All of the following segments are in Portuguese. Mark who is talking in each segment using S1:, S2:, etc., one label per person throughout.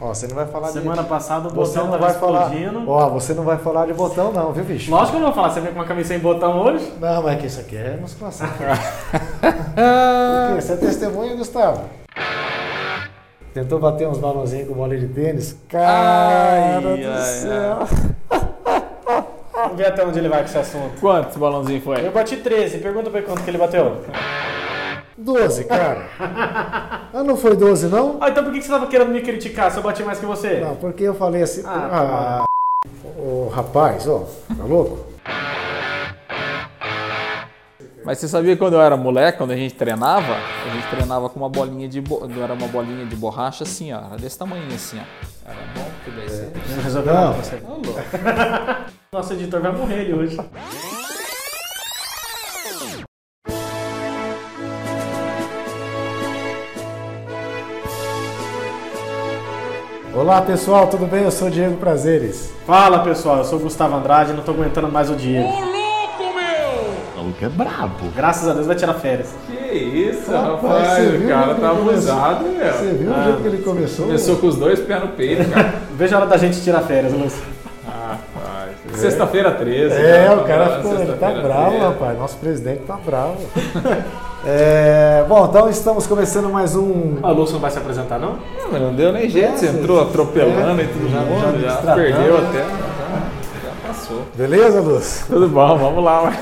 S1: Ó, você não vai falar
S2: Semana
S1: de...
S2: passada o
S1: Você
S2: botão
S1: não
S2: tava
S1: vai falar.
S2: explodindo.
S1: Ó, você não vai falar de botão não, viu, bicho?
S2: Lógico que eu não vou falar. Você veio com uma camisa sem botão hoje?
S1: Não, mas é que isso aqui é musculação. Você é testemunha, Gustavo? Tentou bater uns balãozinhos com bola de tênis? Cara
S3: Ai,
S1: do
S3: ai,
S1: céu.
S2: Vamos ver até onde ele vai com esse assunto.
S3: Quantos balãozinho foi?
S2: Eu bati 13. Pergunta pra ele quanto que ele bateu.
S1: 12, cara. Ah, não foi 12, não?
S2: Ah, então por que você tava querendo me criticar se eu bati mais que você?
S1: Não, porque eu falei assim.
S2: Ah,
S1: Ah, ô rapaz, ó, tá louco?
S3: Mas você sabia que quando eu era moleque, quando a gente treinava, a gente treinava com uma bolinha de bo... era uma bolinha de borracha assim, ó, era desse tamanho assim, ó. Era bom, que daí você...
S2: Não resolveu
S1: Não.
S2: nada com você. Nosso editor vai morrer ele hoje.
S1: Olá pessoal, tudo bem? Eu sou o Diego Prazeres.
S2: Fala pessoal, eu sou o Gustavo Andrade não tô aguentando mais o Diego.
S1: O maluco é brabo.
S2: Graças a Deus vai tirar férias.
S3: Que isso,
S1: Rapaz, você viu
S3: o cara tá abusado, meu.
S1: Você viu o jeito que ele começou?
S3: Começou com os dois pés no peito, cara.
S2: Veja a hora da gente tirar férias, Lúcio.
S3: Rapaz. Sexta-feira 13.
S1: É, o cara
S3: Tá
S1: ficou, ele tá bravo,
S3: 13.
S1: rapaz. Nosso presidente tá bravo. É, bom, então estamos começando mais um.
S2: O Lúcio não vai se apresentar, não?
S3: Não, mas não deu nem jeito, você
S1: É,
S3: entrou atropelando
S1: é,
S3: e tudo
S1: já-
S3: mundo,
S1: já
S3: já, perdeu
S1: né?
S3: até. Já, já passou.
S1: Beleza, Lúcio?
S3: Tudo bom, vamos lá.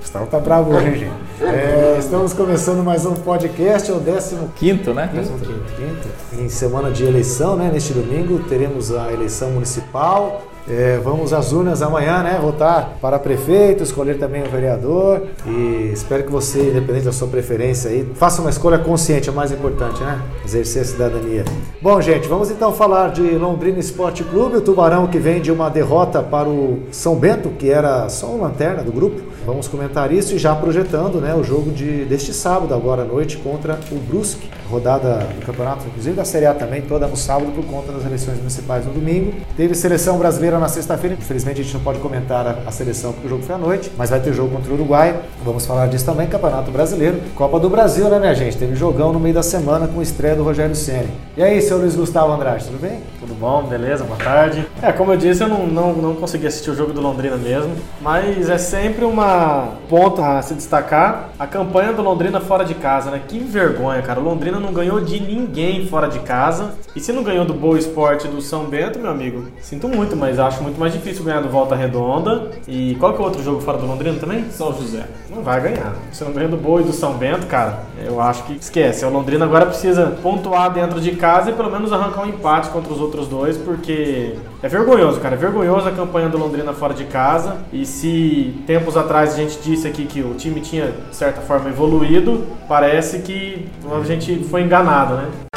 S1: Gustavo tá bravo hoje, gente? É, estamos começando mais um podcast, é o décimo
S3: Quinto, né?
S1: Quinto, quinto. Em semana de eleição, né? Neste domingo teremos a eleição municipal. É, vamos às urnas amanhã, né? Votar para prefeito, escolher também o vereador. E espero que você, independente da sua preferência aí, faça uma escolha consciente, é o mais importante, né? Exercer a cidadania. Bom, gente, vamos então falar de Londrina Esporte Clube, o Tubarão que vem de uma derrota para o São Bento, que era só o lanterna do grupo. Vamos comentar isso e já projetando né, o jogo de, deste sábado, agora à noite, contra o Brusque. Rodada do campeonato, inclusive da Série A também, toda no sábado por conta das eleições municipais no domingo. Teve seleção brasileira na sexta-feira, infelizmente a gente não pode comentar a, a seleção porque o jogo foi à noite, mas vai ter jogo contra o Uruguai. Vamos falar disso também, Campeonato Brasileiro. Copa do Brasil, né, minha gente? Teve jogão no meio da semana com estreia do Rogério Ceni. E aí, seu Luiz Gustavo Andrade, tudo bem?
S2: Tudo bom, beleza, boa tarde. É, como eu disse, eu não, não, não consegui assistir o jogo do Londrina mesmo, mas é sempre uma ponta a se destacar a campanha do Londrina fora de casa, né? Que vergonha, cara. O Londrina não ganhou de ninguém fora de casa. E se não ganhou do Boa Esporte do São Bento, meu amigo, sinto muito, mas acho muito mais difícil ganhar do Volta Redonda. E qual que é o outro jogo fora do Londrina também?
S3: São José.
S2: Não vai ganhar. Se não ganha do Boa e do São Bento, cara, eu acho que esquece. O Londrina agora precisa pontuar dentro de casa e pelo menos arrancar um empate contra os outros dois, porque é vergonhoso, cara. É vergonhoso a campanha do Londrina fora de casa. E se tempos atrás a gente disse aqui que o time tinha, de certa forma, evoluído, parece que a gente foi enganado, né?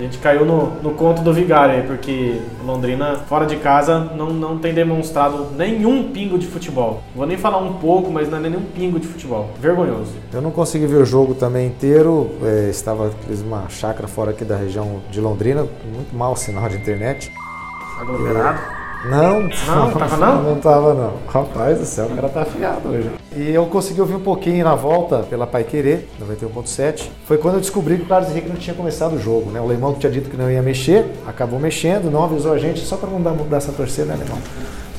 S2: A gente caiu no, no conto do Vigário aí, porque Londrina, fora de casa, não, não tem demonstrado nenhum pingo de futebol. Vou nem falar um pouco, mas não é nenhum pingo de futebol. Vergonhoso.
S1: Eu não consegui ver o jogo também inteiro. é, estava fiz uma chácara fora aqui da região de Londrina, muito mau sinal de internet.
S2: Aglomerado.
S1: Não,
S2: Não, tava não?
S1: Não tava não. Rapaz do céu, o cara tá afiado hoje. E eu consegui ouvir um pouquinho na volta pela Pai Querer, 91.7. Foi quando eu descobri que o Carlos Henrique não tinha começado o jogo, né? O Leimão que tinha dito que não ia mexer, acabou mexendo, não avisou a gente, só para não dar mudança a torcer, né, Leimão?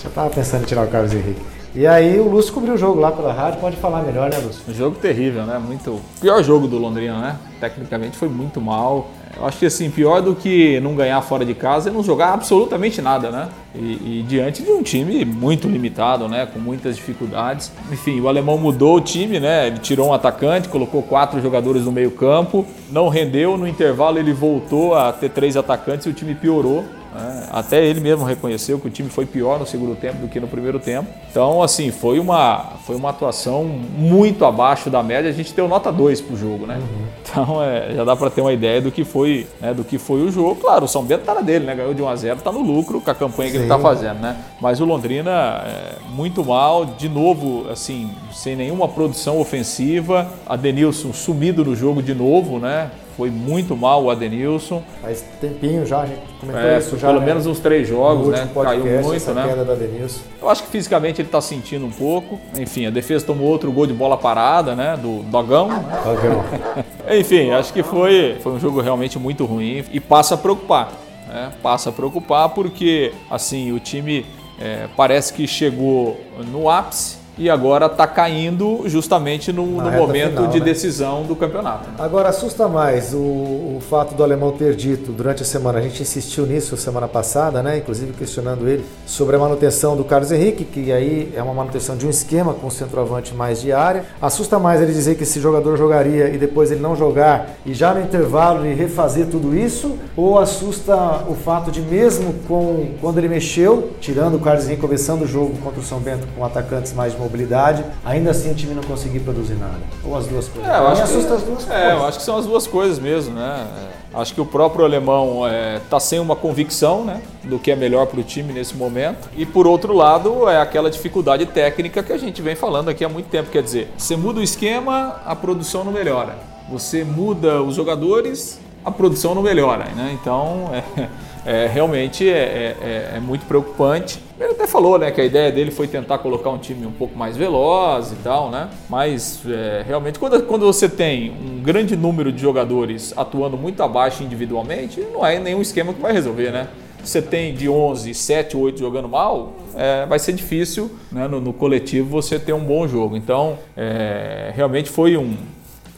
S1: Já tava pensando em tirar o Carlos Henrique. E aí o Lúcio cobriu o jogo lá pela rádio, pode falar melhor, né, Lúcio?
S3: Um jogo terrível, né? Muito. Pior jogo do Londrina, né? Tecnicamente foi muito mal. Eu acho que assim, pior do que não ganhar fora de casa é não jogar absolutamente nada, né? E, e diante de um time muito limitado, né? Com muitas dificuldades. Enfim, o alemão mudou o time, né? Ele tirou um atacante, colocou quatro jogadores no meio-campo, não rendeu. No intervalo ele voltou a ter três atacantes e o time piorou. Né? Até ele mesmo reconheceu que o time foi pior no segundo tempo do que no primeiro tempo. Então, assim, foi uma, foi uma atuação muito abaixo da média. A gente deu nota 2 pro jogo, né? Então, é, já dá para ter uma ideia do que foi, né, do que foi o jogo. Claro, o São Bento tá na dele, né? Ganhou de 1 a 0, tá no lucro com a campanha que ele
S1: Sim.
S3: tá fazendo, né? Mas o Londrina é, muito mal, de novo, assim, sem nenhuma produção ofensiva. Adenilson sumido no jogo de novo, né? Foi muito mal o Adenilson.
S1: Faz tempinho já, a gente comentou
S3: É,
S1: isso já.
S3: pelo
S1: né?
S3: menos uns três jogos, né?
S1: podcast,
S3: Caiu muito, né?
S1: queda da Denilson.
S3: Eu acho que fisicamente ele está sentindo um pouco. Enfim, a defesa tomou outro gol de bola parada, né? Do Dogão. né?
S1: Dogão.
S3: Enfim, acho que foi, foi um jogo realmente muito ruim e passa a preocupar. Né? Passa a preocupar porque assim o time é, parece que chegou no ápice e agora está caindo justamente no, no momento
S1: final,
S3: de
S1: né?
S3: decisão do campeonato. né?
S1: Agora, assusta mais o, o fato do alemão ter dito durante a semana, a gente insistiu nisso semana passada, né? inclusive questionando ele, sobre a manutenção do Carlos Henrique, que aí é uma manutenção de um esquema com o centroavante mais de área. Assusta mais ele dizer que esse jogador jogaria e depois ele não jogar e já no intervalo ele refazer tudo isso? Ou assusta o fato de mesmo com quando ele mexeu, tirando o Carlos Henrique começando o jogo contra o São Bento com atacantes mais de mobilidade, ainda assim o time não conseguir produzir nada? Ou as duas coisas?
S3: É, eu acho que-
S1: as duas
S3: É,
S1: coisas.
S3: eu acho que são as duas coisas mesmo, né? É, Acho que o próprio alemão está sem uma convicção né, do que é melhor para o time nesse momento. E por outro lado, é aquela dificuldade técnica que a gente vem falando aqui há muito tempo. Quer dizer, você muda o esquema, a produção não melhora. Você muda os jogadores, a produção não melhora. Né? Então, é, é, realmente é, é- é muito preocupante. Ele até falou né, que a ideia dele foi tentar colocar um time um pouco mais veloz e tal, né? Mas é, realmente, quando, quando você tem um grande número de jogadores atuando muito abaixo individualmente, não é nenhum esquema que vai resolver, né? Você tem de 11, 7, 8 jogando mal, é, vai ser difícil né, no, no coletivo você ter um bom jogo. Então, é, realmente foi um,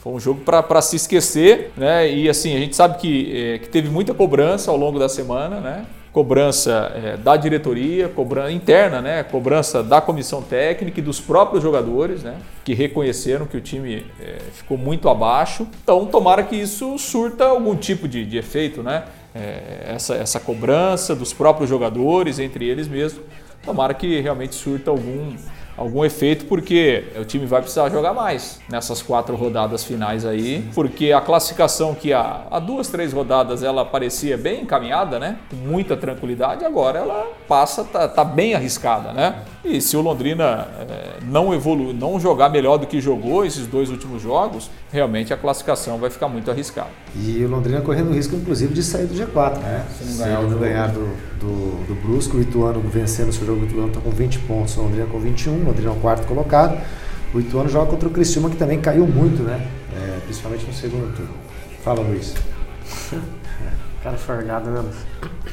S3: foi um jogo para se esquecer, né? E assim, a gente sabe que, eh, que teve muita cobrança ao longo da semana, né? Cobrança eh, da diretoria, cobrança interna, né? Cobrança da comissão técnica e dos próprios jogadores, né? Que reconheceram que o time eh, ficou muito abaixo. Então, tomara que isso surta algum tipo de, de efeito, né? Eh, essa, essa cobrança dos próprios jogadores, entre eles mesmos. Tomara que realmente surta algum, algum efeito, porque o time vai precisar jogar mais nessas quatro rodadas finais aí, porque a classificação que há, há duas, três rodadas ela parecia bem encaminhada, né? Com muita tranquilidade, agora ela passa, tá, tá bem arriscada, né? E se o Londrina eh, não evoluir, não jogar melhor do que jogou esses dois últimos jogos, realmente a classificação vai ficar muito arriscada.
S1: E o Londrina correndo risco, inclusive, de sair do G4, né?
S3: se não ganhar o
S1: ele
S3: jogo.
S1: ganhar do, do, do Brusco, o Ituano vencendo o seu jogo, o Ituano está com 20 pontos, o Londrina com 21, o Londrina é o quarto colocado. O Ituano joga contra o Criciúma, que também caiu muito, né? É, principalmente no segundo turno. Fala, Luiz.
S2: Cara forgado, né? Luiz?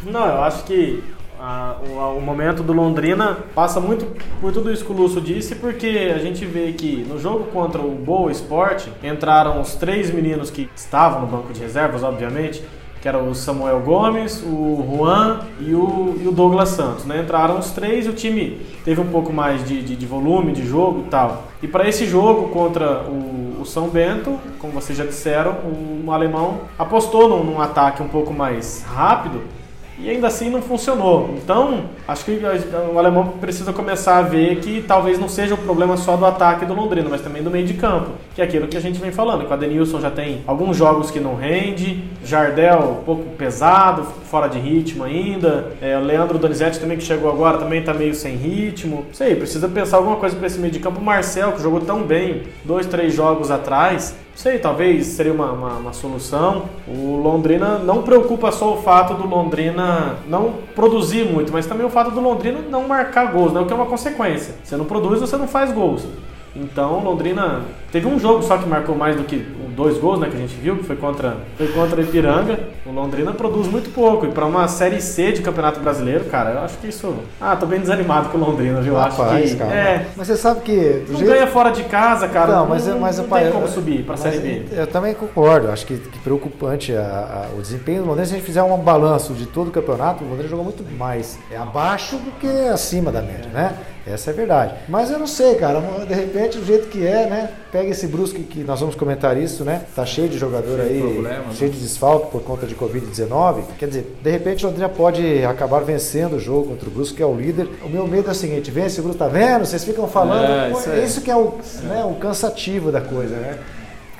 S2: Não, eu acho que a- o, o momento do Londrina passa muito por tudo isso que o Lúcio disse, porque a gente vê que no jogo contra o Boa Esporte entraram os três meninos que estavam no banco de reservas, obviamente, que era o Samuel Gomes, o Juan e o, e o Douglas Santos. Né? Entraram os três e o time teve um pouco mais de, de, de volume de jogo e tal. E para esse jogo contra o, o São Bento, como vocês já disseram, o, alemão apostou num, num ataque um pouco mais rápido e ainda assim não funcionou. Então, acho que o alemão precisa começar a ver que talvez não seja o problema só do ataque do Londrina, mas também do meio de campo, que é aquilo que a gente vem falando. Que o Adenilson já tem alguns jogos que não rende, Jardel um pouco pesado, fora de ritmo ainda, é, o Leandro Donizete também que chegou agora também tá meio sem ritmo. Não sei, precisa pensar alguma coisa para esse meio de campo. O Marcel, que jogou tão bem dois, três jogos atrás, sei, talvez seria uma, uma, uma solução. O Londrina não preocupa só o fato do Londrina não produzir muito, mas também o fato do Londrina não marcar gols, né? o que é uma consequência. Você não produz, você não faz gols. Então, Londrina teve um jogo só que marcou mais do que dois gols, né, que a gente viu, que foi contra, foi contra o Ipiranga. O Londrina produz muito pouco. E para uma série C de Campeonato Brasileiro, cara, eu acho que isso. Ah, tô bem desanimado com o Londrina, viu? acho
S1: Rapaz,
S2: que
S1: cara.
S2: é,
S1: Mas você sabe que.
S2: não
S1: jeito-
S2: ganha fora de casa, cara.
S1: Não, mas, é- mas
S2: não
S1: pai,
S2: tem como
S1: eu-
S2: subir para série B.
S1: Eu também concordo. Acho que, que preocupante a- a- o desempenho do Londrina. Se a gente fizer um balanço de todo o campeonato, o Londrina jogou muito mais é abaixo do que acima da média, né? Essa é verdade. Mas eu não sei, cara. De repente, do jeito que é, né? Pega esse Brusque que nós vamos comentar isso, né? Tá cheio de jogador aí,
S3: problemas,
S1: cheio de desfalque por conta de Covid-19. Quer dizer, de repente o Londrina pode acabar vencendo o jogo contra o Brusque, que é o líder. O meu medo é o seguinte: vence o Brusque, tá vendo? Vocês ficam falando.
S3: É, isso é.
S1: isso que é o, né, o cansativo da coisa, né?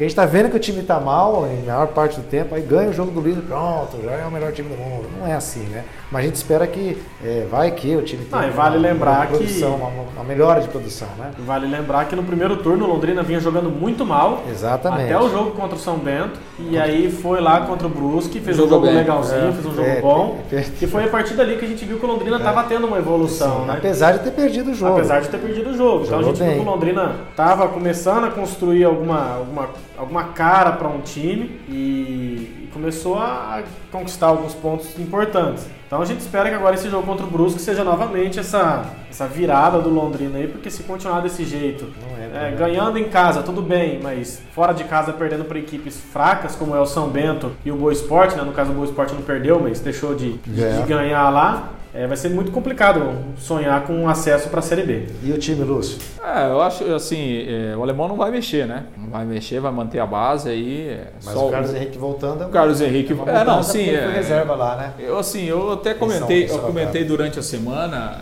S1: Porque a gente tá vendo que o time tá mal em maior parte do tempo, aí ganha o jogo do líder, pronto, já é o melhor time do mundo. Não é assim, né? Mas a gente espera que é, vai que o time
S2: tenha vale uma, lembrar uma
S1: produção,
S2: que...
S1: uma, uma, melhora de produção, né?
S2: Vale lembrar que no primeiro turno o Londrina vinha jogando muito mal.
S1: Exatamente.
S2: Até o jogo contra o São Bento. E aí foi lá contra o Brusque, fez um jogo bem. legalzinho, é, fez um jogo é, bom. e foi a partir dali que a gente viu que o Londrina estava é. tendo uma evolução, Sim, né?
S1: Apesar de ter perdido o jogo.
S2: Apesar de ter perdido o jogo. Então a gente bem. viu que o Londrina estava começando a construir alguma, alguma, alguma cara para um time e começou a conquistar alguns pontos importantes. Então a gente espera que agora esse jogo contra o Brusque seja novamente essa, essa virada do Londrina aí, porque se continuar desse jeito, é, é, ganhando em casa, tudo bem, mas fora de casa perdendo para equipes fracas, como é o São Bento e o Boa Esporte, né? no caso o Boa Esporte não perdeu, mas deixou de, de, de ganhar lá, é, vai ser muito complicado sonhar com acesso para a Série B.
S1: E o time, Lúcio?
S3: É, eu acho assim, é, o alemão não vai mexer, né? Não vai mexer, vai manter a base aí. É
S1: Mas o Carlos o... Henrique voltando.
S3: O Carlos Henrique,
S1: é, é não, sim, é, reserva lá, né?
S3: Eu assim, eu até comentei, eu comentei durante a semana,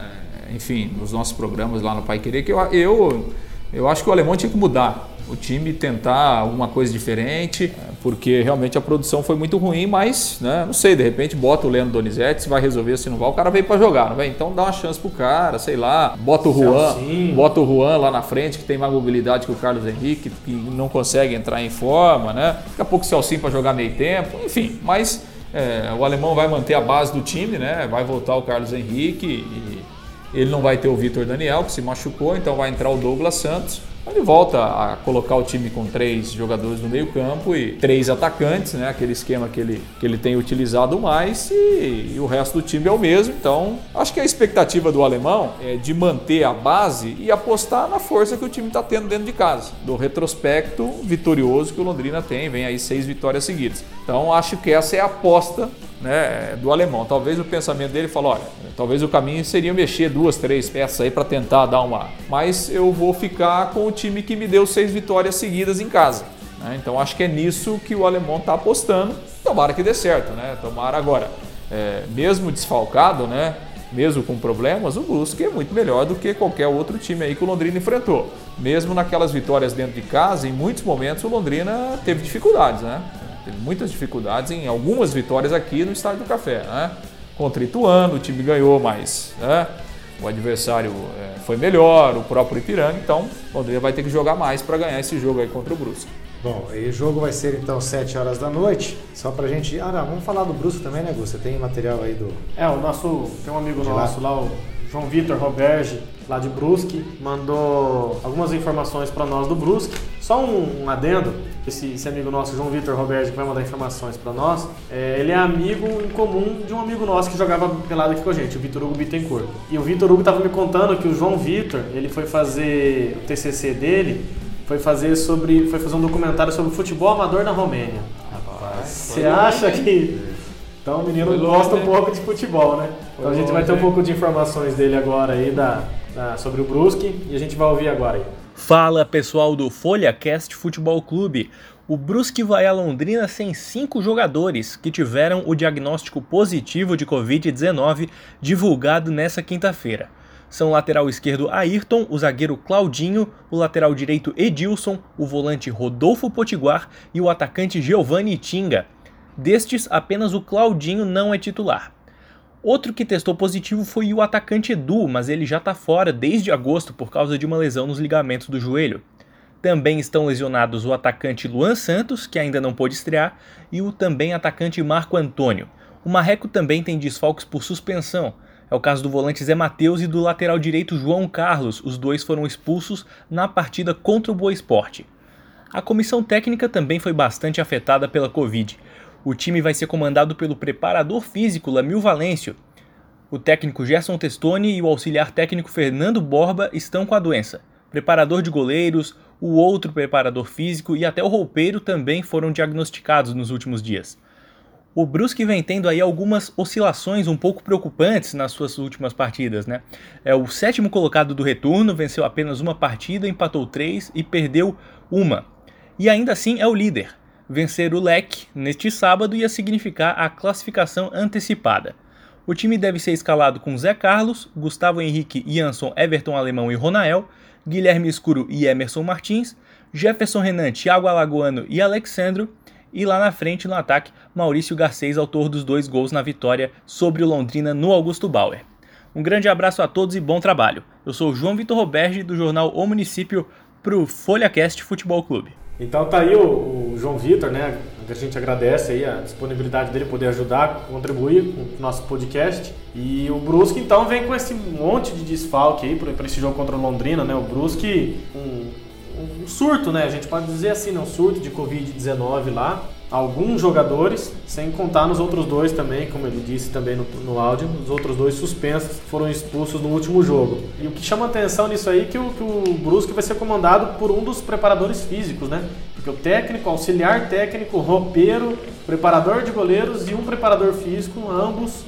S3: é, enfim, nos nossos programas lá no Pai Querer que eu, eu eu acho que o alemão tinha que mudar o time tentar alguma coisa diferente, porque realmente a produção foi muito ruim, mas né, não sei, de repente bota o Leandro Donizete, se vai resolver, se não vai, o cara veio para jogar, não vai? Então dá uma chance pro cara, sei lá, bota o Juan, bota o Juan lá na frente, que tem mais mobilidade que o Carlos Henrique, que não consegue entrar em forma, né? Daqui a pouco o Celcinho para jogar meio tempo, enfim, mas é, o alemão vai manter a base do time, né? Vai voltar o Carlos Henrique e ele não vai ter o Vitor Daniel, que se machucou, então vai entrar o Douglas Santos. Ele volta a colocar o time com três jogadores no meio-campo e três atacantes, né? aquele esquema que ele, que ele tem utilizado mais, e, e, o resto do time é o mesmo. Então, acho que a expectativa do alemão é de manter a base e apostar na força que o time está tendo dentro de casa, do retrospecto vitorioso que o Londrina tem, vem aí seis vitórias seguidas. Então, acho que essa é a aposta né, do alemão. Talvez o pensamento dele falou, olha, talvez o caminho seria mexer duas, três peças aí para tentar dar uma. Mas eu vou ficar com o time que me deu seis vitórias seguidas em casa. Né? Então acho que é nisso que o alemão está apostando. Tomara que dê certo, né? Tomara agora. É, mesmo desfalcado, né? Mesmo com problemas, o Brusque é muito melhor do que qualquer outro time aí que o Londrina enfrentou. Mesmo naquelas vitórias dentro de casa, em muitos momentos o Londrina teve dificuldades, né? Teve muitas dificuldades em algumas vitórias aqui no Estádio do Café. Né? Contra Ituano, o time ganhou, mas né? o adversário é, foi melhor, o próprio Ipiranga, então o Londrina vai ter que jogar mais para ganhar esse jogo aí contra o Brusque.
S1: Bom, e o jogo vai ser então 7 horas da noite. Só pra gente. Ah, não, vamos falar do Brusque também, né, Gu? Você tem material aí do.
S2: É, o nosso. Tem um amigo nosso lá, lá o João Vitor Roberge, lá de Brusque, mandou algumas informações para nós do Brusque. Só um, um adendo, esse, esse, amigo nosso, João Vitor Roberge, que vai mandar informações para nós, é, ele é amigo em comum de um amigo nosso que jogava pelado aqui com a gente, o Vitor Hugo Bittencourt. E o Vitor Hugo estava me contando que o João Vitor, ele foi fazer o TCC dele, foi fazer sobre, foi fazer um documentário sobre o futebol amador na Romênia. Você acha que então o menino gosta um pouco de futebol, né? Então a gente vai ter um pouco de informações dele agora aí da, da, sobre o Brusque e a gente vai ouvir agora aí.
S4: Fala pessoal do FolhaCast Futebol Clube. O Brusque vai a Londrina sem cinco jogadores que tiveram o diagnóstico positivo de Covid-19 divulgado nessa quinta-feira. São o lateral esquerdo Ayrton, o zagueiro Claudinho, o lateral direito Edilson, o volante Rodolfo Potiguar e o atacante Giovanni Tinga. Destes, apenas o Claudinho não é titular. Outro que testou positivo foi o atacante Edu, mas ele já está fora desde agosto por causa de uma lesão nos ligamentos do joelho. Também estão lesionados o atacante Luan Santos, que ainda não pôde estrear, e o também atacante Marco Antônio. O Marreco também tem desfalques por suspensão. É o caso do volante Zé Matheus e do lateral direito João Carlos. Os dois foram expulsos na partida contra o Boa Esporte. A comissão técnica também foi bastante afetada pela Covid. O time vai ser comandado pelo preparador físico Lamil Valêncio. O técnico Gerson Testoni e o auxiliar técnico Fernando Borba estão com a doença. Preparador de goleiros, o outro preparador físico e até o roupeiro também foram diagnosticados nos últimos dias. O Brusque vem tendo aí algumas oscilações um pouco preocupantes nas suas últimas partidas, né? É o sétimo colocado do retorno, venceu apenas uma partida, empatou três e perdeu uma. E ainda assim é o líder. Vencer o Leque neste sábado ia significar a classificação antecipada. O time deve ser escalado com Zé Carlos, Gustavo Henrique, Jansson, Everton Alemão e Ronael, Guilherme Escuro e Emerson Martins, Jefferson Renan, Thiago Alagoano e Alexandro. E lá na frente, no ataque, Maurício Garcês, autor dos dois gols na vitória sobre o Londrina no Augusto Bauer. Um grande abraço a todos e bom trabalho. Eu sou João Vitor Roberge, do jornal O Município, para o FolhaCast Futebol Clube.
S2: Então tá aí o, o João Vitor, né? A gente agradece aí a disponibilidade dele poder ajudar, contribuir com o nosso podcast. E o Brusque então vem com esse monte de desfalque aí para esse jogo contra o Londrina, né? O Brusque um, um surto, né? A gente pode dizer assim, né? um surto de Covid-19 lá alguns jogadores, sem contar nos outros dois também, como ele disse também no, no áudio, os outros dois suspensos foram expulsos no último jogo. E o que chama atenção nisso aí é que o, que o Brusque vai ser comandado por um dos preparadores físicos, né? Porque o técnico, auxiliar técnico, roupeiro, preparador de goleiros e um preparador físico, ambos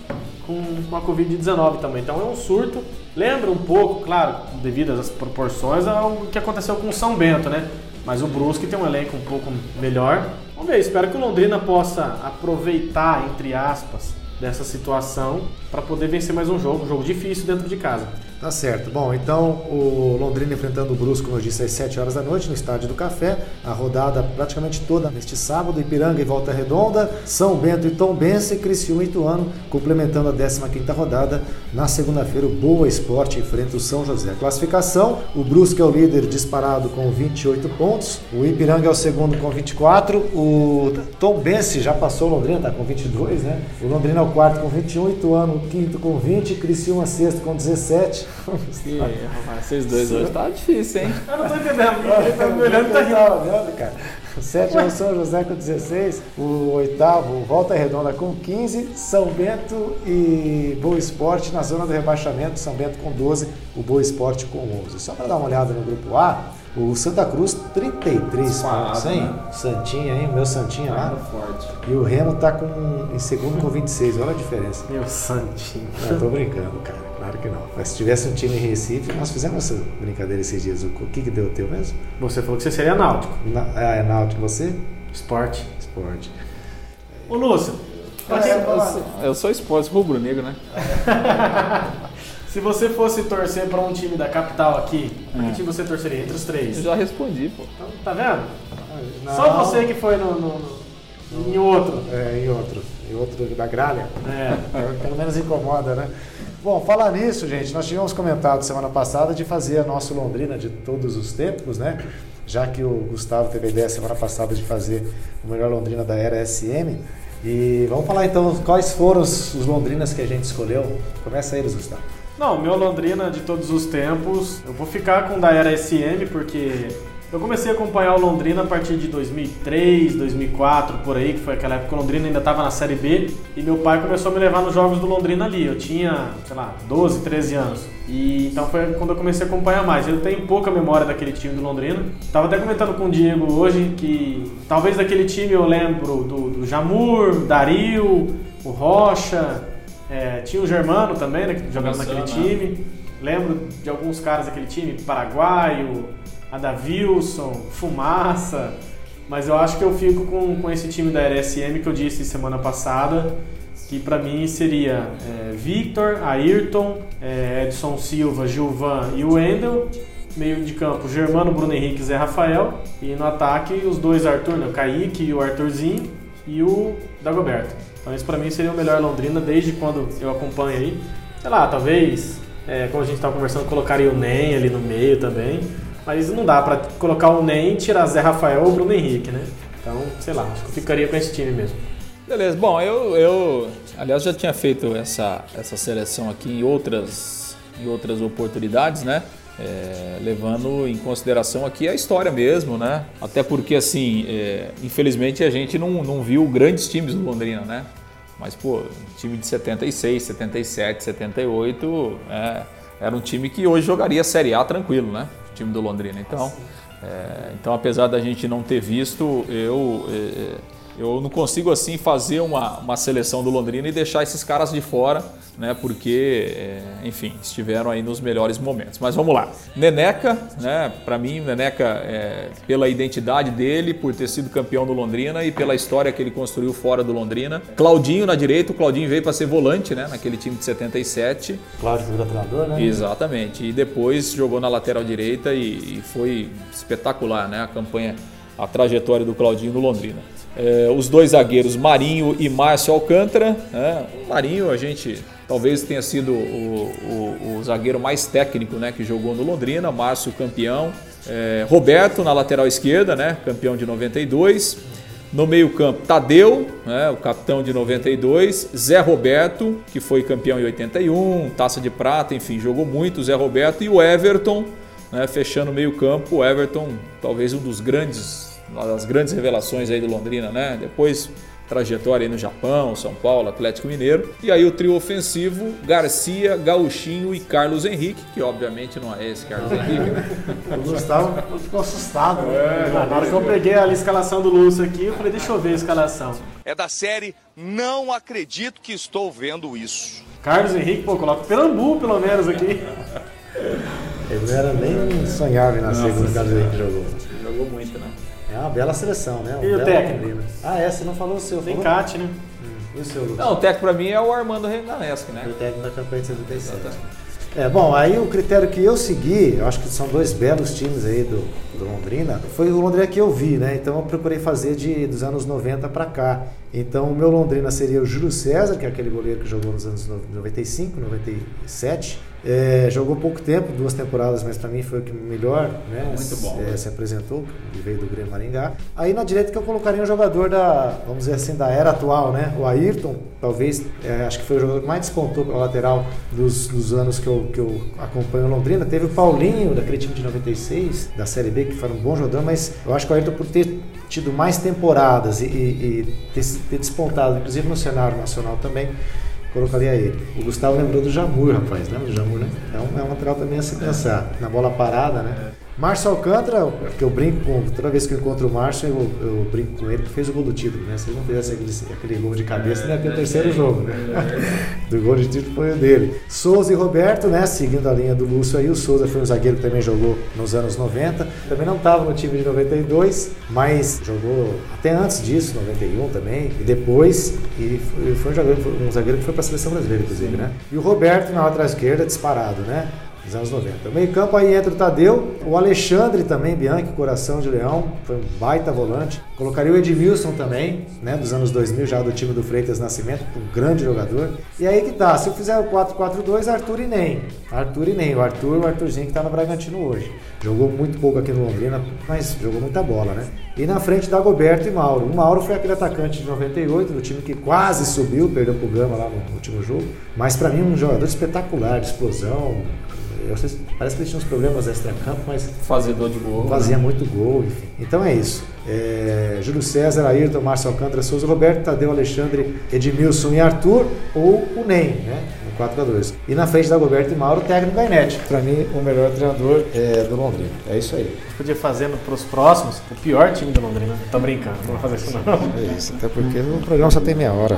S2: com a Covid-19 também. Então é um surto. Lembra um pouco, claro, devido às proporções, ao que aconteceu com o São Bento, né? Mas o Brusque tem um elenco um pouco melhor Vamos ver, espero que o Londrina possa aproveitar, entre aspas, dessa situação para poder vencer mais um jogo, um jogo difícil dentro de casa.
S1: Tá certo. Bom, então o Londrina enfrentando o Brusco, como eu disse, às 7 horas da noite no Estádio do Café. A rodada praticamente toda neste sábado, Ipiranga e Volta Redonda, São Bento e Tombense, Criciúma e Ituano, complementando a 15ª rodada. Na segunda-feira, o Boa Esporte enfrenta o São José. Classificação, o Brusque é o líder disparado com 28 pontos, o Ipiranga é o segundo com 24, o Tombense já passou o Londrina, tá com 22, né? O Londrina é o quarto com 21, Ituano quinto com 20, Criciúma sexto com 17,
S3: Ih, rapaz, vocês dois hoje tá difícil, hein?
S2: Eu não tô entendendo. Ele tá me olhando e tá rindo.
S1: cara. O sétimo é o São José com 16, o oitavo, Volta Redonda com 15, São Bento e Boa Esporte na zona do rebaixamento, São Bento com 12, o Boa Esporte com 11. Só para dar uma olhada no grupo A, o Santa Cruz, 33 pontos, hein? Né? Santinha, hein? Meu Santinha lá.
S3: Forte.
S1: E o Remo tá com, em segundo com 26, olha a diferença.
S2: Meu Santinho.
S1: Não, tô brincando, cara. Que não. Mas se tivesse um time em Recife, nós fizemos essa brincadeira esses dias. O que, que deu o teu mesmo?
S2: Você falou que você seria náutico.
S1: Na, ah, é náutico você?
S2: Esporte.
S1: Esporte.
S2: Ô, Lúcio.
S3: É, eu sou esporte rubro-negro, né?
S2: Se você fosse torcer para um time da capital aqui, é. que time você torceria entre os três?
S3: Eu já respondi, pô.
S2: Então, tá vendo? Não. Só você que foi no, no, no, em outro.
S1: É, em outro. Em outro da gralha.
S2: É.
S1: Pelo menos incomoda, né? Bom, falar nisso, gente, nós tínhamos comentado semana passada de fazer a nossa Londrina de todos os tempos, né? Já que o Gustavo teve a ideia semana passada de fazer o melhor Londrina da era SM. E vamos falar então quais foram os, os Londrinas que a gente escolheu. Começa eles, Gustavo.
S2: Não, meu Londrina de todos os tempos, eu vou ficar com o da era SM porque eu comecei a acompanhar o Londrina a partir de 2003, 2004, por aí, que foi aquela época que o Londrina ainda estava na Série B, e meu pai começou a me levar nos jogos do Londrina ali. Eu tinha, sei lá, 12, 13 anos. E então foi quando eu comecei a acompanhar mais. Eu tenho pouca memória daquele time do Londrina. Tava até comentando com o Diego hoje que talvez daquele time eu lembro do, do Jamur, Dario, o Rocha, é, tinha o Germano também, né, que jogava naquele time. Lembro de alguns caras daquele time, paraguaio, a da Wilson, Fumaça, mas eu acho que eu fico com, com esse time da RSM que eu disse semana passada, que para mim seria é, Victor, Ayrton, é, Edson Silva, Gilvan e o Wendel, meio de campo Germano, Bruno Henrique, Zé Rafael, e no ataque os dois Arthur, né, o Kaique e o Arthurzinho, e o Dagoberto. Então isso para mim seria o melhor Londrina desde quando eu acompanho aí. Sei lá, talvez, é, como a gente estava conversando, colocaria o NEM ali no meio também. Mas não dá para colocar o NEM tirar Zé Rafael ou Bruno Henrique, né? Então, sei lá, acho que eu ficaria com esse time mesmo.
S3: Beleza, bom, eu, eu aliás já tinha feito essa, essa seleção aqui em outras, em outras oportunidades, né? É, levando em consideração aqui a história mesmo, né? Até porque, assim, é, infelizmente a gente não, não viu grandes times do Londrina, né? Mas, pô, time de 76, 77, 78, é, era um time que hoje jogaria Série A tranquilo, né? Time do Londrina. Então, é, então apesar da gente não ter visto, eu, é, eu não consigo assim fazer uma, uma seleção do Londrina e deixar esses caras de fora, né? Porque, é, enfim, estiveram aí nos melhores momentos. Mas vamos lá. Neneca, né? Para mim, Neneca, é, pela identidade dele, por ter sido campeão do Londrina e pela história que ele construiu fora do Londrina. Claudinho na direita, o Claudinho veio para ser volante, né? Naquele time de 77.
S1: Cláudio foi treinador, né?
S3: Exatamente. E depois jogou na lateral direita e, e foi espetacular, né? A campanha, a trajetória do Claudinho no Londrina. É, os dois zagueiros Marinho e Márcio Alcântara. Né? O Marinho, a gente talvez tenha sido o, o, o, zagueiro mais técnico né, que jogou no Londrina, Márcio campeão. É, Roberto na lateral esquerda, né, campeão de 92. No meio-campo, Tadeu, né, o capitão de 92, Zé Roberto, que foi campeão em 81, taça de prata, enfim, jogou muito, Zé Roberto, e o Everton, né, fechando o meio-campo. O Everton, talvez um dos grandes uma das grandes revelações aí do Londrina, né? Depois trajetória aí no Japão, São Paulo, Atlético Mineiro. E aí o trio ofensivo, Garcia, Gauchinho e Carlos Henrique, que obviamente não é esse Carlos Henrique, né?
S1: O Gustavo ficou assustado.
S2: É, na hora que eu peguei a escalação do Lúcio aqui, eu falei, deixa eu ver a escalação.
S5: É da série Não Acredito Que Estou Vendo Isso.
S2: Carlos Henrique, pô, coloca o Pelambu pelo menos aqui.
S1: Ele não era nem sonhável na segunda o Carlos Henrique jogou.
S3: Jogou muito, né?
S1: É uma bela seleção, né? Um
S2: E o técnico?
S1: Ah, é? Você não falou o seu.
S2: Tem? Cate, né?
S1: E o seu, Lucas?
S3: Não, o técnico para mim é o Armando Renaneschi, né?
S1: O técnico da campanha de 77. É, bom, aí o critério que eu segui, eu acho que são dois belos times aí do, do Londrina, foi o Londrina que eu vi, né? Então eu procurei fazer de, dos anos 90 para cá. Então o meu Londrina seria o Júlio César, que é aquele goleiro que jogou nos anos no- 95, 97. É, jogou pouco tempo, duas temporadas, mas para mim foi o que melhor né,
S3: Muito bom.
S1: é, se apresentou, que veio do Grêmio Maringá. Aí na direita que eu colocaria um jogador da, vamos dizer assim, da era atual, né? O Ayrton, talvez, é, acho que foi o jogador que mais despontou pela lateral dos, dos anos que eu, que eu acompanho Londrina. Teve o Paulinho, daquele time de 96, da Série B, que foi um bom jogador, mas eu acho que o Ayrton, por ter tido mais temporadas e, e- e ter, ter despontado, inclusive no cenário nacional também, colocaria ele. O Gustavo lembrou do Jamur, rapaz. Lembra do Jamur, né? É um, é um lateral também a se pensar. Na bola parada, né? Márcio Alcântara, que eu brinco com, toda vez que eu encontro o Márcio, eu, eu brinco com ele, que fez o gol do título, né? Se ele não fizesse aquele, aquele gol de cabeça, não ia ter o terceiro jogo, né? do gol de título foi o dele. Souza e Roberto, né? Seguindo a linha do Lúcio aí, o Souza foi um zagueiro que também jogou nos anos 90. Também não estava no time de 92, mas jogou até antes disso, 91 também, e depois, e foi, foi um, zagueiro, um zagueiro que foi para a seleção brasileira, inclusive, né? E o Roberto na lateral esquerda, disparado, né? Dos anos 90. O meio campo aí entra o Tadeu, o Alexandre também, Bianchi, coração de leão, foi um baita volante. Colocaria o Edmilson também, né, dos anos 2000, já do time do Freitas Nascimento, um grande jogador. E aí que tá, se eu fizer o 4-4-2, Arthur e Nem. Arthur e Nem, o Arthur, o Arthurzinho que tá no Bragantino hoje. Jogou muito pouco aqui no Londrina, mas jogou muita bola, né? E na frente Dagoberto e Mauro. O Mauro foi aquele atacante de 98, do time que quase subiu, perdeu pro Gama lá no último jogo. Mas pra mim um jogador espetacular, de explosão. Eu sei, parece que ele tinha uns problemas extra-campo, mas
S3: Fazedor de gol.
S1: fazia muito gol, enfim. Então é isso. É, Júlio César, Ayrton, Márcio Alcântara, Souza, Roberto, Tadeu, Alexandre, Edmilson e Arthur, ou o NEM, né? No 4 x 2 E na frente da Roberto e Mauro, o técnico Gainete. Pra mim, o melhor treinador é, do Londrina. É isso aí.
S2: Podia fazer pros próximos o pior time do Londrina. Tô brincando, não vou fazer isso não.
S1: É isso. Até porque o programa só tem meia hora.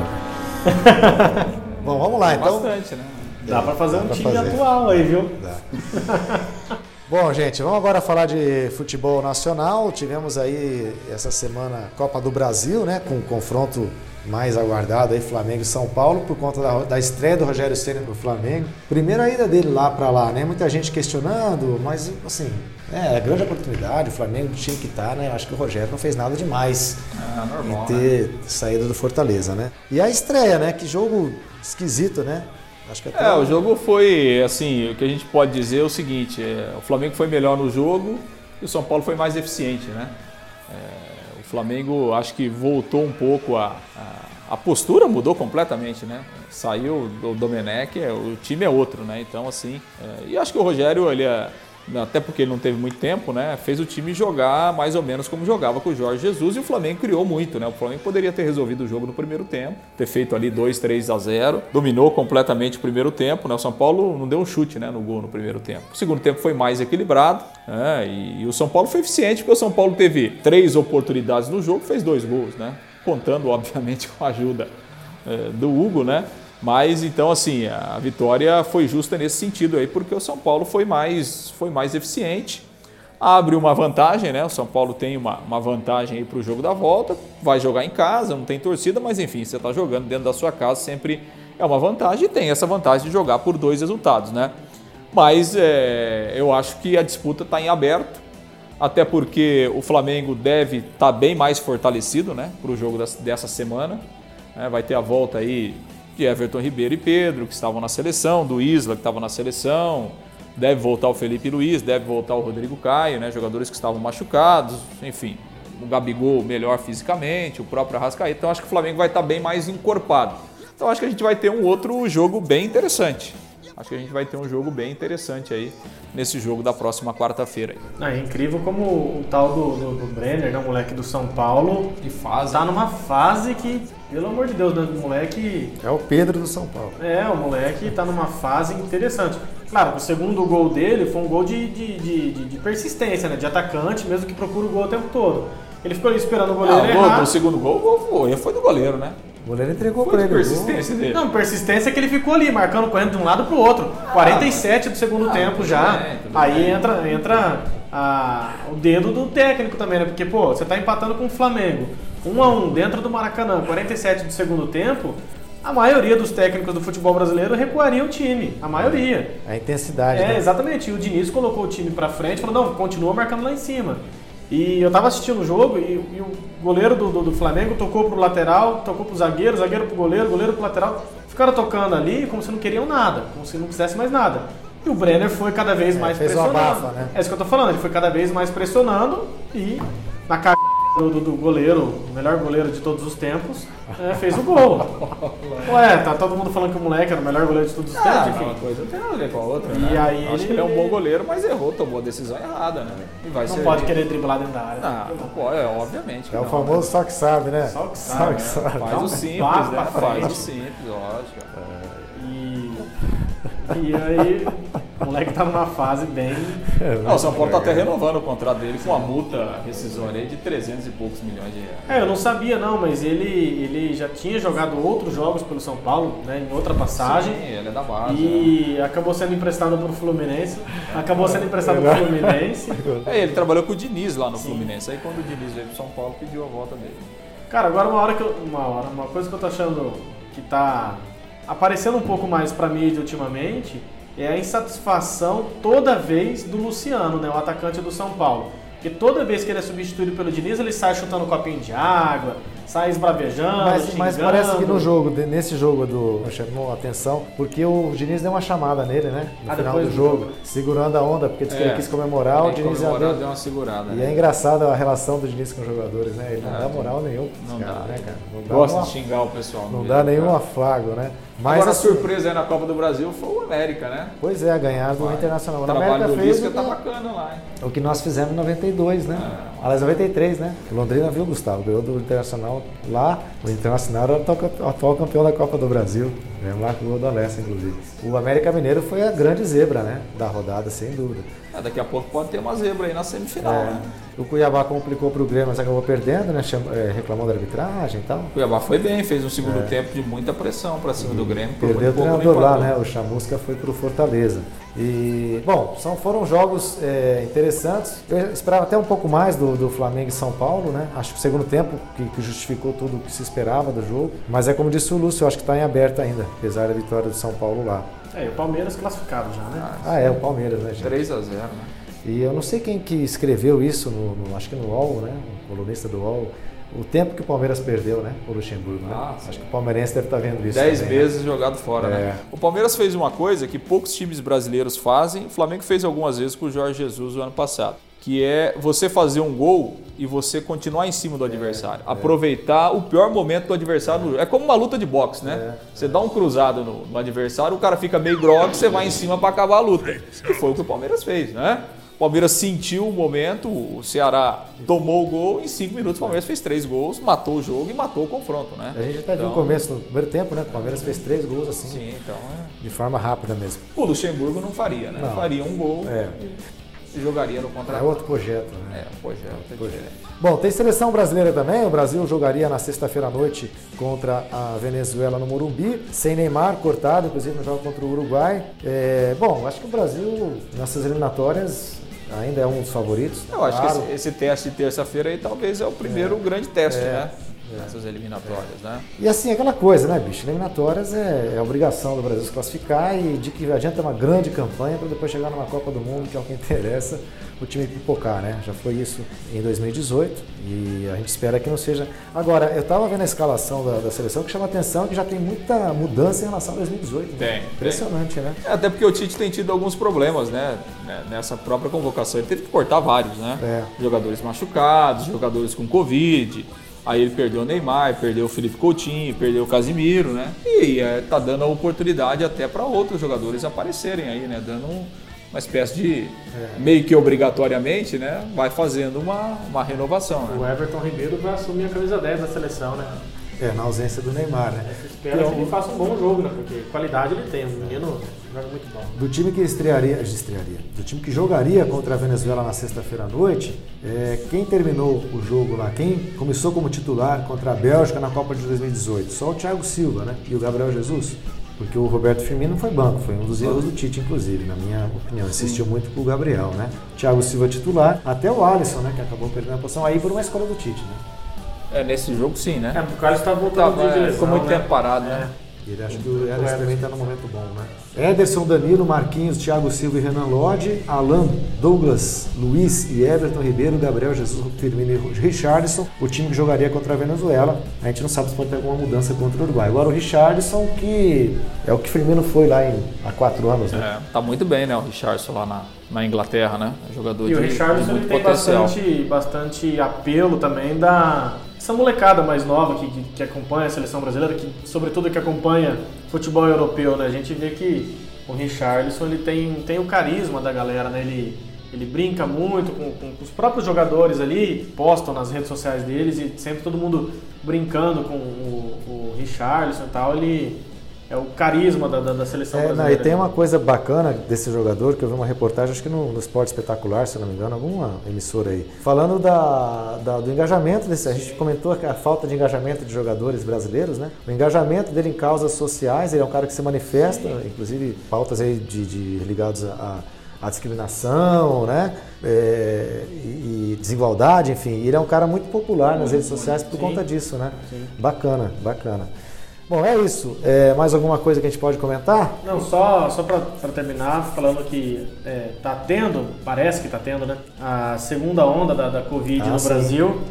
S1: Bom, vamos lá então.
S3: Bastante, né?
S2: Dá pra fazer
S1: Dá
S2: um
S1: pra
S2: time
S1: fazer.
S2: atual aí, viu?
S1: Bom, gente, vamos agora falar de futebol nacional. Tivemos aí essa semana Copa do Brasil, né, com o confronto mais aguardado aí Flamengo e São Paulo por conta da, da estreia do Rogério Ceni no Flamengo. Primeira ida dele lá para lá, né? Muita gente questionando, mas assim, é, é grande oportunidade, o Flamengo tinha que estar, né? Acho que o Rogério não fez nada demais
S3: Ah, normal,
S1: em
S3: né?
S1: ter saído do Fortaleza, né? E a estreia, né? Que jogo esquisito, né? Acho que até
S3: É, o jogo foi, assim, o que a gente pode dizer é o seguinte, é, o Flamengo foi melhor no jogo e o São Paulo foi mais eficiente, né? É, o Flamengo acho que voltou um pouco a, a, a postura mudou completamente, né? Saiu do Domenech, é, o time é outro, né? Então, assim, é, e acho que o Rogério, ele é, até porque ele não teve muito tempo, né? Fez o time jogar mais ou menos como jogava com o Jorge Jesus e o Flamengo criou muito, né? O Flamengo poderia ter resolvido o jogo no primeiro tempo, ter feito ali 2, 3 a 0, dominou completamente o primeiro tempo, né? O São Paulo não deu um chute, né, no gol no primeiro tempo. O segundo tempo foi mais equilibrado, né? E, o São Paulo foi eficiente porque o São Paulo teve três oportunidades no jogo, fez dois gols, né? contando, obviamente, com a ajuda é, do Hugo, né? Mas então, assim, a vitória foi justa nesse sentido aí, porque o São Paulo foi mais, foi mais eficiente. Abre uma vantagem, né? O São Paulo tem uma, uma vantagem aí para o jogo da volta, vai jogar em casa, não tem torcida, mas enfim, você está jogando dentro da sua casa, sempre é uma vantagem e tem essa vantagem de jogar por dois resultados, né? Mas é, eu acho que a disputa está em aberto, até porque o Flamengo deve estar tá bem mais fortalecido, né? Para o jogo dessa semana. Né? Vai ter a volta aí de Everton Ribeiro e Pedro, que estavam na seleção, do Isla, que estava na seleção, deve voltar o Felipe Luiz, deve voltar o Rodrigo Caio, né? jogadores que estavam machucados, enfim, o Gabigol melhor fisicamente, o próprio Arrascaeta, então acho que o Flamengo vai estar bem mais encorpado. Então acho que a gente vai ter um outro jogo bem interessante. Acho que a gente vai ter um jogo bem interessante aí nesse jogo da próxima quarta-feira.
S2: É incrível como o tal do, do, do Brenner, né, o moleque do São Paulo,
S3: que fase,
S2: tá numa fase que, pelo amor de Deus, né, o moleque...
S1: É o Pedro do São Paulo.
S2: É, o moleque tá numa fase interessante. Claro, o segundo gol dele foi um gol de, de, de, de persistência, né, de atacante, mesmo que procura o gol o tempo todo. Ele ficou ali esperando o goleiro ah, errar.
S3: O segundo gol, o gol foi do goleiro, né?
S1: O goleiro entregou para ele.
S3: persistência dele.
S2: Não, persistência é que ele ficou ali, marcando, correndo de um lado para o outro. 47 do segundo ah, tempo já. Bem, Aí bem. entra, entra a, o dedo do técnico também, né? Porque, pô, você tá empatando com o Flamengo. 1 a 1 dentro do Maracanã, 47 do segundo tempo. A maioria dos técnicos do futebol brasileiro recuaria o time. A maioria.
S1: A intensidade.
S2: É,
S1: né?
S2: exatamente. E o Diniz colocou o time para frente e falou: não, continua marcando lá em cima. E eu tava assistindo o jogo e, e o goleiro do, do, do, Flamengo tocou pro lateral, tocou pro zagueiro, zagueiro pro goleiro, goleiro pro lateral. Ficaram tocando ali como se não queriam nada, como se não quisesse mais nada. E o Brenner foi cada vez é, mais pressionando. Bafa, né? É isso que eu tô falando, ele foi cada vez mais pressionando e na cara do, do, do, goleiro, o melhor goleiro de todos os tempos, é, fez o gol. Ué, tá todo mundo falando que o moleque era o melhor goleiro de todos os tempos,
S3: ah, enfim. Uma coisa tem a ver com a outra, e né? Aí Acho ele... que ele é um bom goleiro, mas errou, tomou a decisão errada, né?
S2: E vai não pode querer driblar dentro da área.
S3: Não, não pode, é, obviamente.
S1: É o famoso né? só que sabe, né?
S2: Só que sabe.
S1: Só que
S3: sabe. Faz o simples, né? Faz o simples, lógico.
S2: É. E... e aí o moleque tá numa fase bem.
S3: É, não, o São Paulo tá até renovando o contrato dele com uma multa rescisória de 300 e poucos milhões de reais.
S2: É, eu não sabia não, mas ele, ele já tinha jogado outros jogos pelo São Paulo, né, em outra passagem.
S3: Sim, ele é da base.
S2: E né? acabou sendo emprestado pro Fluminense. Acabou sendo emprestado pro Fluminense.
S3: É, ele trabalhou com o Diniz lá no Sim. Fluminense. Aí quando o Diniz veio pro São Paulo, pediu a volta dele.
S2: Cara, agora uma hora que eu, uma hora, uma coisa que eu tô achando que tá aparecendo um pouco mais pra mídia ultimamente é a insatisfação toda vez do Luciano, né, o atacante do São Paulo. Porque toda vez que ele é substituído pelo Diniz, ele sai chutando um copinho de água, sai esbravejando,
S1: mas, mas parece que no jogo, nesse jogo do chamou a atenção, porque o Diniz deu uma chamada nele, né? No ah, final do jogo, segurando a onda, porque disse é, que ele quis comemorar, o Diniz
S3: deu, deu uma segurada.
S1: E é né? é engraçado a relação do Diniz com os jogadores, né? Ele não é, dá moral nenhum.
S3: Não cara, dá, né, cara? Não dá Gosta uma, de xingar o pessoal.
S1: Não dá nenhum cara. afago, né?
S3: Mas Agora a assim, surpresa aí na Copa do Brasil foi o América, né?
S1: Pois é, ganhar do Internacional.
S3: O trabalho do fez tá bacana lá, hein?
S1: O que nós fizemos em 92, né? É. Aliás, 93, né? O Londrina viu, Gustavo, ganhou do Internacional lá. O Internacional era o atual campeão da Copa do Brasil. Ganhamos lá com o gol do Alessa, inclusive. O América Mineiro foi a grande zebra, né? Da rodada, sem dúvida.
S3: É, daqui a pouco pode ter uma zebra aí na semifinal, é. né?
S1: O Cuiabá complicou para o Grêmio, mas acabou perdendo, né? É, reclamou da arbitragem e tal. O
S3: Cuiabá foi bem, fez um segundo é. tempo de muita pressão para cima do Grêmio.
S1: Perdeu o treinador lá, né? O Chamusca foi para o Fortaleza. E, bom, são, foram jogos é, interessantes. Eu esperava até um pouco mais do, do Flamengo e São Paulo, né? Acho que o segundo tempo que, que justificou tudo o que se esperava do jogo. Mas é como disse o Lúcio, eu acho que está em aberto ainda, apesar da vitória do São Paulo lá.
S2: É, e o Palmeiras classificado já, né?
S1: Ah, é, o Palmeiras, né, gente?
S3: 3 a 0 né?
S1: E eu não sei quem que escreveu isso, no, no acho que no UOL, né? O colunista do UOL. O tempo que o Palmeiras perdeu, né? O Luxemburgo, né? Ah, acho que o palmeirense deve estar tá vendo isso.
S3: Dez também, vezes né? jogado fora, né? é. né? O Palmeiras fez uma coisa que poucos times brasileiros fazem. O Flamengo fez algumas vezes com o Jorge Jesus no ano passado que é você fazer um gol e você continuar em cima do adversário. É, aproveitar é. o pior momento do adversário. É como uma luta de boxe, né? É, você dá um cruzado no, no, adversário, o cara fica meio grogue, você vai em cima para acabar a luta. E foi o que o Palmeiras fez, né? O Palmeiras sentiu o momento, o Ceará tomou o gol, em cinco minutos o Palmeiras fez três gols, matou o jogo e matou o confronto, né?
S1: A gente até então, viu no começo, no primeiro tempo, né? O Palmeiras fez três gols assim.
S3: Sim, então é.
S1: De forma rápida mesmo.
S3: O Luxemburgo não faria, né? Não. Faria um gol.
S1: É.
S3: jogaria no
S1: É
S3: contra-ataque.
S1: outro projeto, né?
S3: É, um projeto é diferente.
S1: Bom, tem seleção brasileira também. O Brasil jogaria na sexta-feira à noite contra a Venezuela no Morumbi, sem Neymar, cortado, inclusive no jogo contra o Uruguai. É, bom, acho que o Brasil, nessas eliminatórias, ainda é um dos favoritos.
S3: Eu acho
S1: Claro.
S3: que esse, esse teste de terça-feira aí talvez é o primeiro grande teste, né? Nessas eliminatórias, né?
S1: E assim, aquela coisa, né, bicho? Eliminatórias é, é obrigação do Brasil se classificar e de que adianta uma grande campanha para depois chegar numa Copa do Mundo, que é o que interessa, o time pipocar, né? Já foi isso em 2018 e a gente espera que não seja. Agora, eu estava vendo a escalação da, da seleção que chama atenção que já tem muita mudança em relação a 2018. né?
S3: Tem,
S1: Impressionante, né?
S3: É, até porque o Tite tem tido alguns problemas, né? né, Nessa própria convocação. Ele teve que cortar vários, né?
S1: É.
S3: Jogadores machucados, jogadores com Covid. Aí ele perdeu o Neymar, perdeu o Felipe Coutinho, perdeu o Casimiro, né? E é, tá dando a oportunidade até para outros jogadores aparecerem aí, né? Dando um- uma espécie de, meio que obrigatoriamente, né? Vai fazendo uma, uma renovação,
S2: O
S3: né?
S2: Everton Ribeiro vai assumir a camisa 10 da seleção, né?
S1: É, na ausência do Neymar, né?
S2: Espero que ele faça um bom jogo, né? Porque qualidade ele tem, o menino joga muito bom.
S1: Do time que estrearia, estrearia, do time que jogaria contra a Venezuela na sexta-feira à noite, é, quem terminou o jogo lá, quem começou como titular contra a Bélgica na Copa de 2018? Só o Thiago Silva, né? E o Gabriel Jesus. Porque o Roberto Firmino foi banco, foi um dos erros do Tite, inclusive, na minha opinião. Insistiu muito com o Gabriel, né? Thiago Silva titular, até o Alisson, né? Que acabou perdendo a posição aí por uma escolha do Tite, né?
S3: É, nesse jogo sim,
S2: É,
S3: né?
S2: porque o Carlos tá voltando
S3: Tava,
S2: de
S3: é,
S2: lesão,
S3: ficou muito
S2: né?
S3: tempo parado, né?
S1: Ele acho que o Ederson também está num momento bom, né? Ederson, Danilo, Marquinhos, Thiago Silva e Renan Lodge, Alan, Douglas, Luiz e Everton Ribeiro, Gabriel Jesus, Firmino e Richardson, o time que jogaria contra a Venezuela. A gente não sabe se pode ter alguma mudança contra o Uruguai. Agora o Richardson, que é o que Firmino foi lá em, há quatro anos, né?
S3: É, tá muito bem, né? O Richardson lá na, na Inglaterra, né? Jogador
S2: E
S3: de,
S2: o Richardson
S3: de muito
S2: tem
S3: potencial.
S2: bastante, bastante apelo também da essa molecada mais nova que, que, que acompanha a seleção brasileira, que sobretudo que acompanha futebol europeu, né? A gente vê que o Richarlison ele tem, tem o carisma da galera, né? Ele, ele brinca muito com, com os próprios jogadores ali, postam nas redes sociais deles e sempre todo mundo brincando com o, o Richarlison e tal. Ele é o carisma da, da, da seleção
S1: É, não,
S2: brasileira.
S1: e tem uma coisa bacana desse jogador que eu vi uma reportagem, acho que no, no Esporte Espetacular, se não me engano, alguma emissora aí, falando da, da- do engajamento desse. A gente comentou que a falta de engajamento de jogadores brasileiros, né? O engajamento dele em causas sociais, ele é um cara que se manifesta, inclusive pautas aí de, de ligados a, a discriminação, né? É, e, e desigualdade, enfim. Ele é um cara muito popular nas redes sociais por
S2: Sim.
S1: conta disso, né? Bacana, bacana. Bom, é isso. É, mais alguma coisa que a gente pode comentar?
S2: Não, só, só para terminar, falando que é, tá tendo, parece que tá tendo, né? A segunda onda da, da Covid
S1: Ah,
S2: no
S1: sim.
S2: Brasil.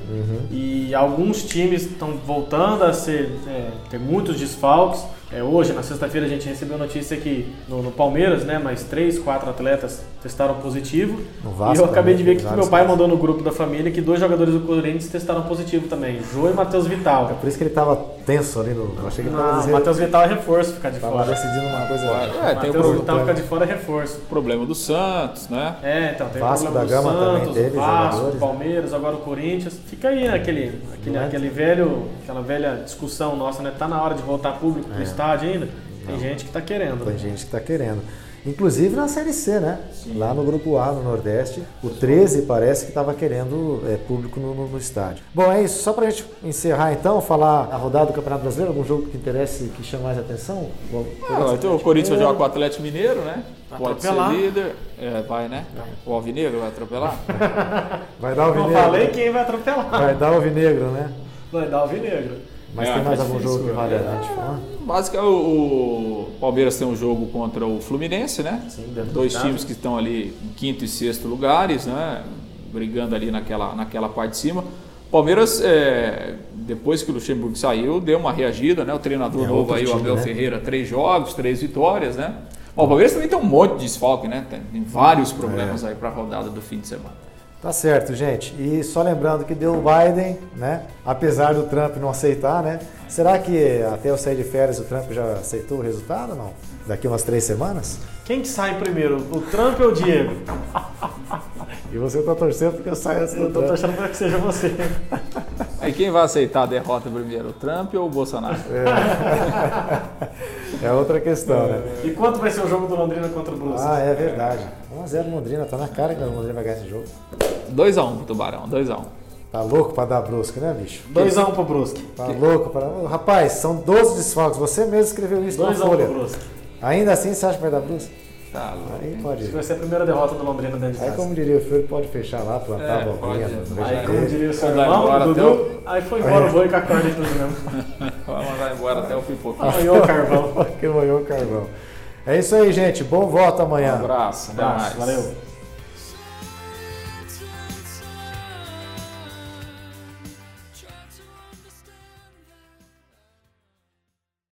S2: E alguns times estão voltando a ser, é, ter muitos desfalques. É, hoje, na sexta-feira, a gente recebeu notícia que no, no Palmeiras, né, mais três, quatro atletas testaram positivo.
S1: No Vasco
S2: e eu acabei de
S1: também,
S2: ver que
S1: vários
S2: meu pai mandou no grupo da família que dois jogadores do Corinthians testaram positivo também, Jô e Matheus Vital.
S1: Por isso que ele estava tenso ali no. Eu achei que ele
S2: Não,
S1: estava
S2: Matheus Vital é reforço ficar de
S1: tava
S2: fora.
S1: decidindo uma coisa.
S3: É, o
S2: Matheus
S3: pro-
S2: Vital ficar de fora é reforço.
S3: problema do Santos, né?
S2: É, então tem
S1: Vasco
S2: o problema
S1: da
S2: do
S1: Gama também
S2: Santos,
S1: teve
S2: o Vasco,
S1: jogadores,
S2: o Palmeiras, agora o Corinthians. Fica aí né, aquele,
S1: é?
S2: aquele velho, aquela velha discussão nossa, né? Tá na hora de voltar público pro estádio ainda? Tem gente que tá querendo.
S1: Tem
S2: né?
S1: gente que está querendo. Inclusive na Série C, né? Lá no Grupo A, no Nordeste, o 13 parece que estava querendo é, público no, no- no estádio. Bom, é isso. Só para a gente encerrar então, falar a rodada do Campeonato Brasileiro, algum jogo que interesse, que chame mais atenção? O
S3: Ah, então o Corinthians vai jogar com o Atlético Mineiro, né?
S2: Vai
S3: Pode
S2: atropelar.
S3: ser líder. É, vai, né? O Alvinegro vai atropelar?
S1: Vai dar o
S2: Não
S1: Vinegro.
S2: falei quem vai atropelar.
S1: Vai dar o Vinegro, né?
S2: Vai dar o Vinegro.
S1: Mas
S3: É,
S1: tem mais algum
S3: difícil,
S1: jogo que vale a gente falar?
S3: Basicamente, o, o Palmeiras tem um jogo contra o Fluminense, né?
S2: Sim,
S3: Dois
S2: casa.
S3: times que estão ali em quinto e sexto lugares, né? Brigando ali naquela, naquela parte de cima. Palmeiras, é, depois que o Luxemburgo saiu, deu uma reagida, né? O treinador
S1: É
S3: novo aí, o Abel
S1: né?
S3: Ferreira, três jogos, três vitórias, né? Bom, o Palmeiras também tem um monte de desfalque, né? Tem, tem vários
S1: É.
S3: problemas aí para a rodada do fim de semana.
S1: Tá certo, gente. E só lembrando que deu o Biden, né? Apesar do Trump não aceitar, né? Será que até eu sair de férias o Trump já aceitou o resultado ou não? Daqui umas três semanas?
S2: Quem que sai primeiro, o Trump ou o Diego?
S1: E você tá torcendo porque eu saio antes do
S2: Eu tô
S1: Trump.
S2: torcendo para que seja você.
S3: É, Mas quem vai aceitar a derrota primeiro, o Trump ou o Bolsonaro?
S1: É outra questão, né?
S2: E quanto vai ser o jogo do Londrina contra o Brusque?
S1: Ah, é verdade. 1x0 Londrina, tá na cara que o Londrina vai ganhar esse jogo.
S3: 2x1 pro Tubarão, 2x1.
S1: Tá louco pra dar brusca, né, bicho?
S2: 2x1 pro Brusque.
S1: Tá louco pra. Rapaz, são 12 desfalques. Você mesmo escreveu isso na
S2: 2x1
S1: folha.
S2: pro Brusque.
S1: Ainda assim você acha que vai dar brusca?
S3: Tá louco.
S1: Aí pode
S2: que
S1: ir.
S2: vai ser a primeira derrota do Londrina dentro de
S1: Aí,
S2: casa.
S1: como diria o Fiore, pode fechar lá, plantar
S3: É,
S1: a bolinha
S2: Aí, como diria o seu irmão, Dudu, aí foi embora o boi com a corda e tudo mesmo.
S3: Vai mandar embora até o pipoquinho.
S2: Apanhou o carvão.
S1: que manhou o carvão. É isso aí, gente. Bom voto
S3: Um
S1: amanhã.
S3: abraço, até
S2: Abraço,
S3: mais.
S2: valeu.